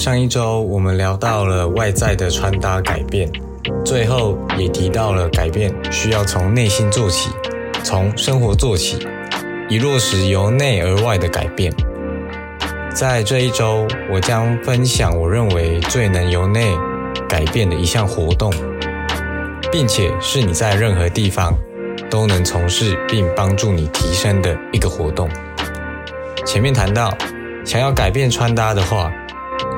上一周我们聊到了外在的穿搭改变，最后也提到了改变需要从内心做起，从生活做起，以落实由内而外的改变。在这一周，我将分享我认为最能由内改变的一项活动，并且是你在任何地方都能从事并帮助你提升的一个活动。前面谈到，想要改变穿搭的话，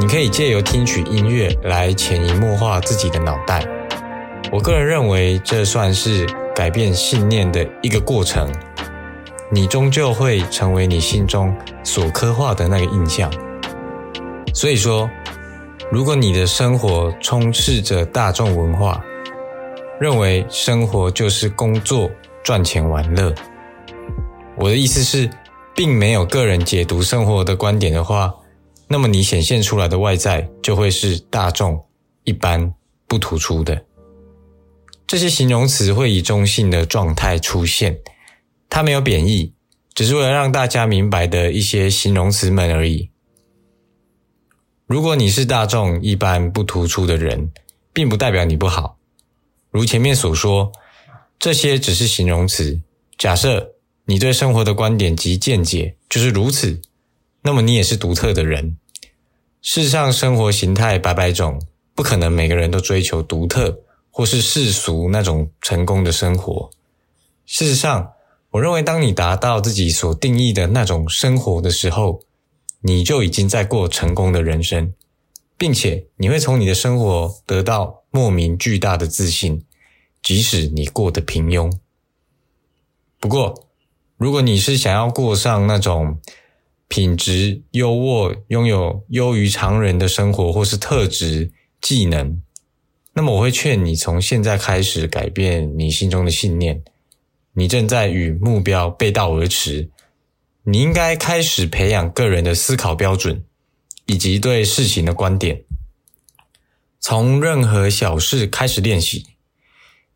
你可以借由听取音乐来潜移默化自己的脑袋。我个人认为，这算是改变信念的一个过程。你终究会成为你心中所刻画的那个印象。所以说，如果你的生活充斥着大众文化，认为生活就是工作、赚钱、玩乐，我的意思是，并没有个人解读生活的观点的话，那么你显现出来的外在就会是大众、一般、不突出的。这些形容词会以中性的状态出现。它没有贬义，只是为了让大家明白的一些形容词们而已。如果你是大众一般不突出的人，并不代表你不好。如前面所说，这些只是形容词。假设你对生活的观点及见解就是如此，那么你也是独特的人。世上生活形态百百种，不可能每个人都追求独特或是世俗那种成功的生活。事实上，我认为，当你达到自己所定义的那种生活的时候，你就已经在过成功的人生，并且你会从你的生活得到莫名巨大的自信，即使你过得平庸。不过，如果你是想要过上那种品质优渥、拥有优于常人的生活，或是特质、技能，那么我会劝你从现在开始改变你心中的信念。你正在与目标背道而驰，你应该开始培养个人的思考标准，以及对事情的观点。从任何小事开始练习，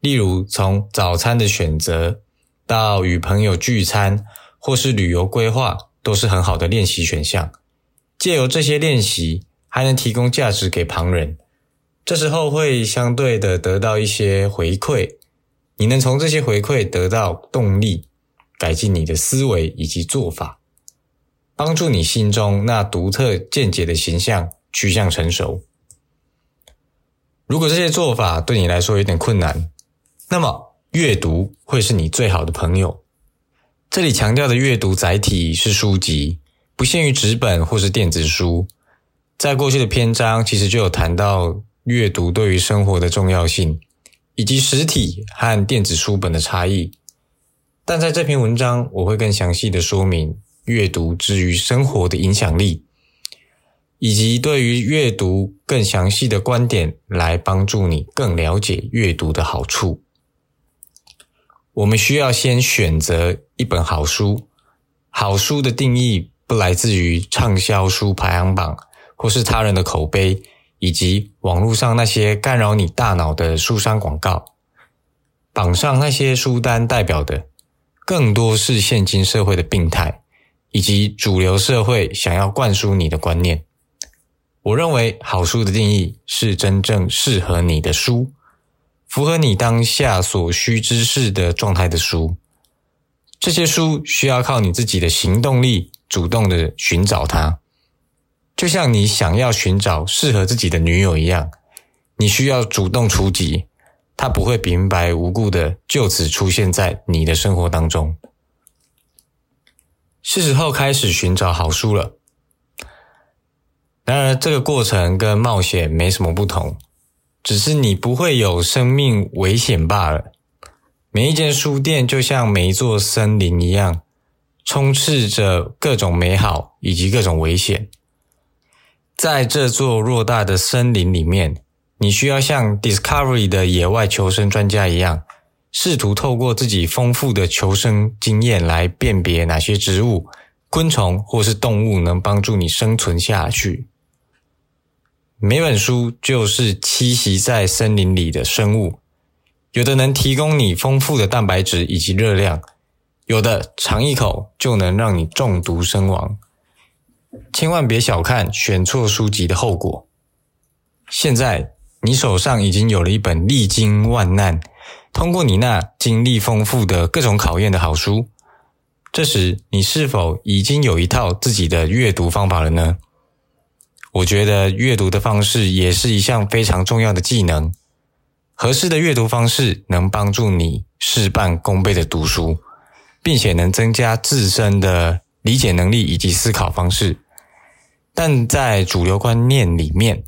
例如从早餐的选择到与朋友聚餐，或是旅游规划，都是很好的练习选项。借由这些练习，还能提供价值给旁人，这时候会相对的得到一些回馈。你能从这些回馈得到动力，改进你的思维以及做法，帮助你心中那独特见解的形象趋向成熟。如果这些做法对你来说有点困难，那么阅读会是你最好的朋友。这里强调的阅读载体是书籍，不限于纸本或是电子书。在过去的篇章其实就有谈到阅读对于生活的重要性。以及实体和电子书本的差异，但在这篇文章我会更详细的说明阅读之于生活的影响力，以及对于阅读更详细的观点来帮助你更了解阅读的好处。我们需要先选择一本好书，好书的定义不来自于畅销书排行榜或是他人的口碑。以及网络上那些干扰你大脑的书商广告，榜上那些书单代表的，更多是现今社会的病态，以及主流社会想要灌输你的观念。我认为好书的定义是真正适合你的书，符合你当下所需知识的状态的书。这些书需要靠你自己的行动力，主动的寻找它。就像你想要寻找适合自己的女友一样，你需要主动出击，她不会平白无故的就此出现在你的生活当中。是时候开始寻找好书了。然而，这个过程跟冒险没什么不同，只是你不会有生命危险罢了。每一间书店就像每一座森林一样，充斥着各种美好以及各种危险。在这座偌大的森林里面，你需要像 Discovery 的野外求生专家一样，试图透过自己丰富的求生经验来辨别哪些植物、昆虫或是动物能帮助你生存下去。每本书就是栖息在森林里的生物，有的能提供你丰富的蛋白质以及热量，有的尝一口就能让你中毒身亡。千万别小看选错书籍的后果。现在你手上已经有了一本历经万难、通过你那经历丰富的各种考验的好书。这时，你是否已经有一套自己的阅读方法了呢？我觉得阅读的方式也是一项非常重要的技能。合适的阅读方式能帮助你事半功倍的读书，并且能增加自身的理解能力以及思考方式。但在主流观念里面，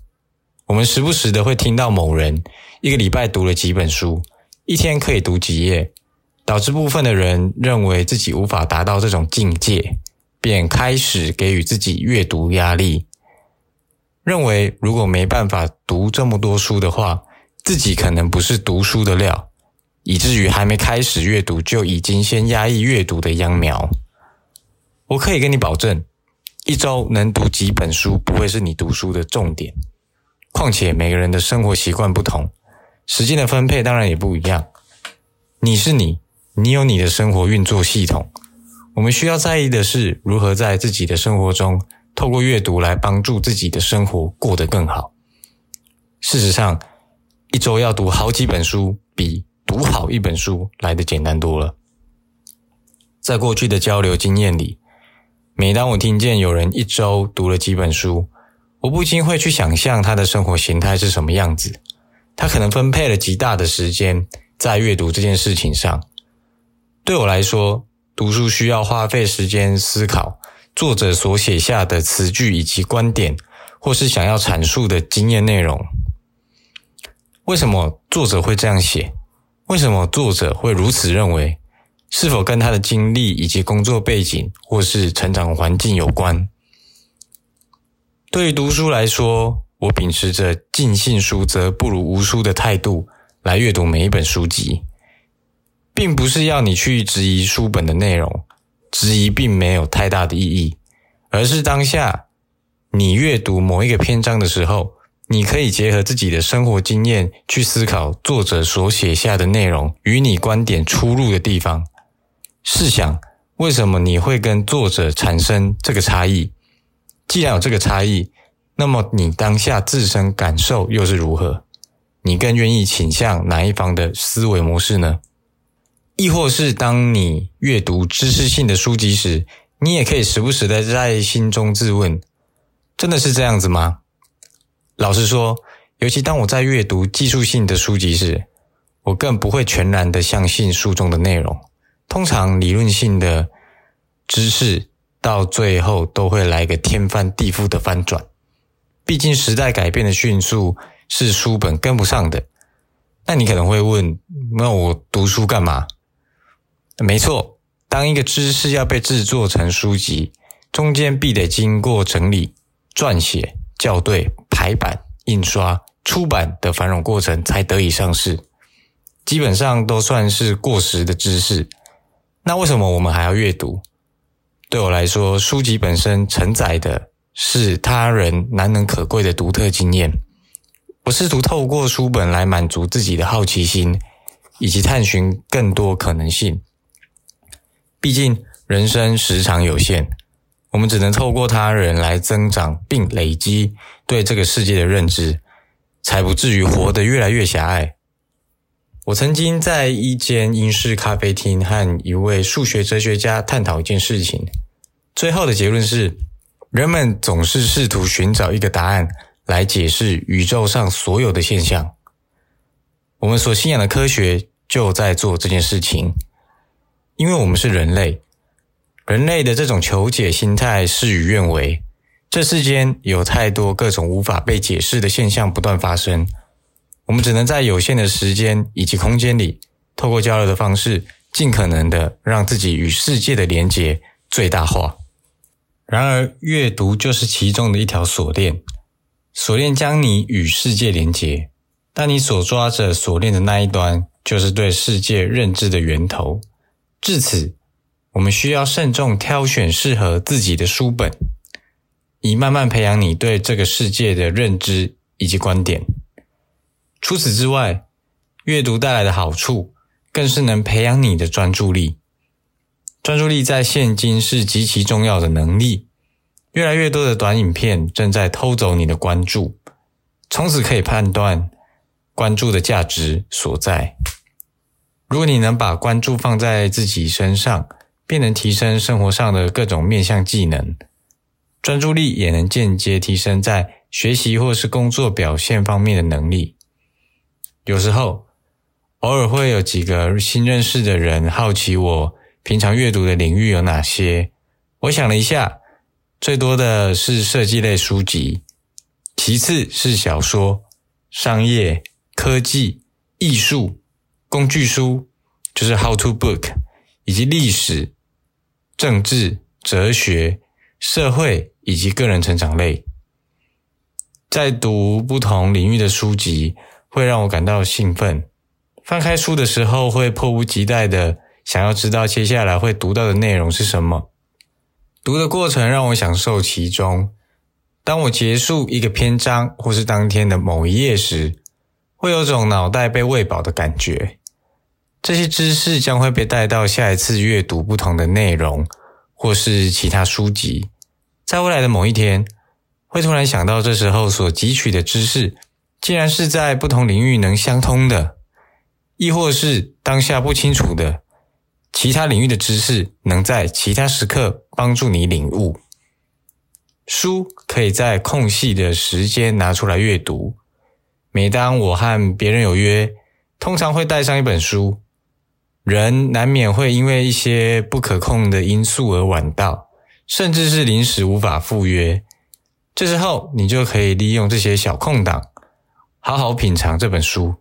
我们时不时的会听到某人一个礼拜读了几本书，一天可以读几页，导致部分的人认为自己无法达到这种境界，便开始给予自己阅读压力。认为如果没办法读这么多书的话，自己可能不是读书的料，以至于还没开始阅读就已经先压抑阅读的秧苗。我可以跟你保证，一周能读几本书不会是你读书的重点。况且每个人的生活习惯不同，时间的分配当然也不一样。你是你，你有你的生活运作系统。我们需要在意的是如何在自己的生活中。透过阅读来帮助自己的生活过得更好。事实上，一周要读好几本书，比读好一本书来的简单多了。在过去的交流经验里，每当我听见有人一周读了几本书，我不禁会去想象他的生活形态是什么样子。他可能分配了极大的时间在阅读这件事情上。对我来说，读书需要花费时间思考。作者所写下的词句以及观点，或是想要阐述的经验内容，为什么作者会这样写？为什么作者会如此认为？是否跟他的经历以及工作背景，或是成长环境有关？对于读书来说，我秉持着尽信书则不如无书的态度来阅读每一本书籍，并不是要你去质疑书本的内容。质疑并没有太大的意义，而是当下你阅读某一个篇章的时候，你可以结合自己的生活经验去思考作者所写下的内容与你观点出入的地方。试想，为什么你会跟作者产生这个差异？既然有这个差异，那么你当下自身感受又是如何？你更愿意倾向哪一方的思维模式呢？亦或是当你阅读知识性的书籍时，你也可以时不时的在心中自问：真的是这样子吗？老实说，尤其当我在阅读技术性的书籍时，我更不会全然的相信书中的内容。通常理论性的知识到最后都会来个天翻地覆的翻转。毕竟时代改变的迅速，是书本跟不上的。那你可能会问：那我读书干嘛？没错，当一个知识要被制作成书籍，中间必得经过整理、撰写、校对、排版、印刷、出版的繁荣过程，才得以上市。基本上都算是过时的知识。那为什么我们还要阅读？对我来说，书籍本身承载的是他人难能可贵的独特经验。我试图透过书本来满足自己的好奇心，以及探寻更多可能性。毕竟人生时长有限，我们只能透过他人来增长并累积对这个世界的认知，才不至于活得越来越狭隘。我曾经在一间英式咖啡厅和一位数学哲学家探讨一件事情，最后的结论是：人们总是试图寻找一个答案来解释宇宙上所有的现象。我们所信仰的科学就在做这件事情。因为我们是人类，人类的这种求解心态事与愿违。这世间有太多各种无法被解释的现象不断发生，我们只能在有限的时间以及空间里，透过交流的方式，尽可能的让自己与世界的连结最大化。然而，阅读就是其中的一条锁链，锁链将你与世界连结，但你所抓着锁链的那一端，就是对世界认知的源头。至此，我们需要慎重挑选适合自己的书本，以慢慢培养你对这个世界的认知以及观点。除此之外，阅读带来的好处，更是能培养你的专注力。专注力在现今是极其重要的能力，越来越多的短影片正在偷走你的关注，从此可以判断关注的价值所在。如果你能把关注放在自己身上，便能提升生活上的各种面向技能，专注力也能间接提升在学习或是工作表现方面的能力。有时候，偶尔会有几个新认识的人好奇我平常阅读的领域有哪些。我想了一下，最多的是设计类书籍，其次是小说、商业、科技、艺术、工具书，就是 How to Book，以及历史、政治、哲学、社会以及个人成长类。在读不同领域的书籍。会让我感到兴奋。翻开书的时候，会迫不及待的想要知道接下来会读到的内容是什么。读的过程让我享受其中。当我结束一个篇章或是当天的某一页时，会有种脑袋被喂饱的感觉。这些知识将会被带到下一次阅读不同的内容，或是其他书籍。在未来的某一天，会突然想到这时候所汲取的知识。竟然是在不同领域能相通的，亦或是当下不清楚的其他领域的知识，能在其他时刻帮助你领悟。书可以在空隙的时间拿出来阅读。每当我和别人有约，通常会带上一本书。人难免会因为一些不可控的因素而晚到，甚至是临时无法赴约。这时候，你就可以利用这些小空档。好好品尝这本书。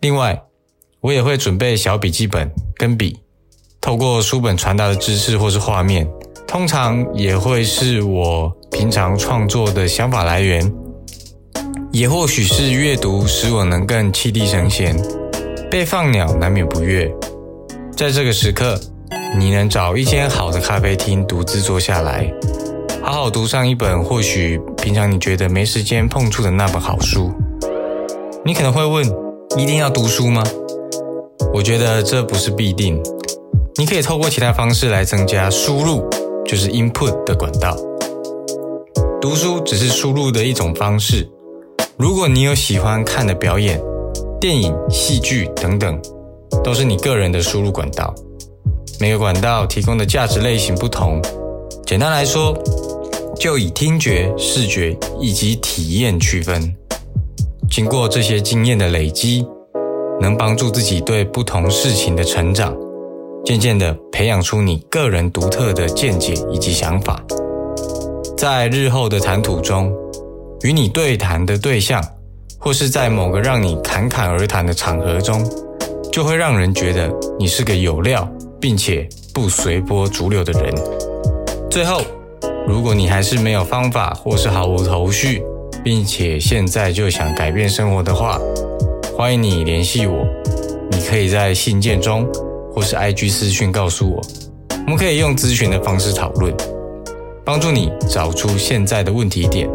另外，我也会准备小笔记本跟笔，透过书本传达的知识或是画面，通常也会是我平常创作的想法来源，也或许是阅读使我能更气地神闲。被放鸟难免不悦，在这个时刻，你能找一间好的咖啡厅，独自坐下来，好好读上一本或许平常你觉得没时间碰触的那本好书。你可能会问：一定要读书吗？我觉得这不是必定。你可以透过其他方式来增加输入，就是 input 的管道。读书只是输入的一种方式。如果你有喜欢看的表演、电影、戏剧等等，都是你个人的输入管道。每个管道提供的价值类型不同。简单来说，就以听觉、视觉以及体验区分。经过这些经验的累积，能帮助自己对不同事情的成长，渐渐的培养出你个人独特的见解以及想法。在日后的谈吐中，与你对谈的对象，或是在某个让你侃侃而谈的场合中，就会让人觉得你是个有料并且不随波逐流的人。最后，如果你还是没有方法或是毫无头绪，并且现在就想改变生活的话，欢迎你联系我。你可以在信件中或是 IG 私讯告诉我，我们可以用咨询的方式讨论，帮助你找出现在的问题点，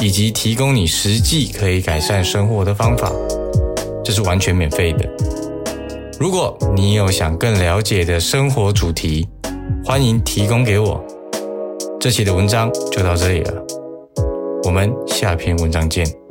以及提供你实际可以改善生活的方法。这是完全免费的。如果你有想更了解的生活主题，欢迎提供给我。这期的文章就到这里了。我们下篇文章见。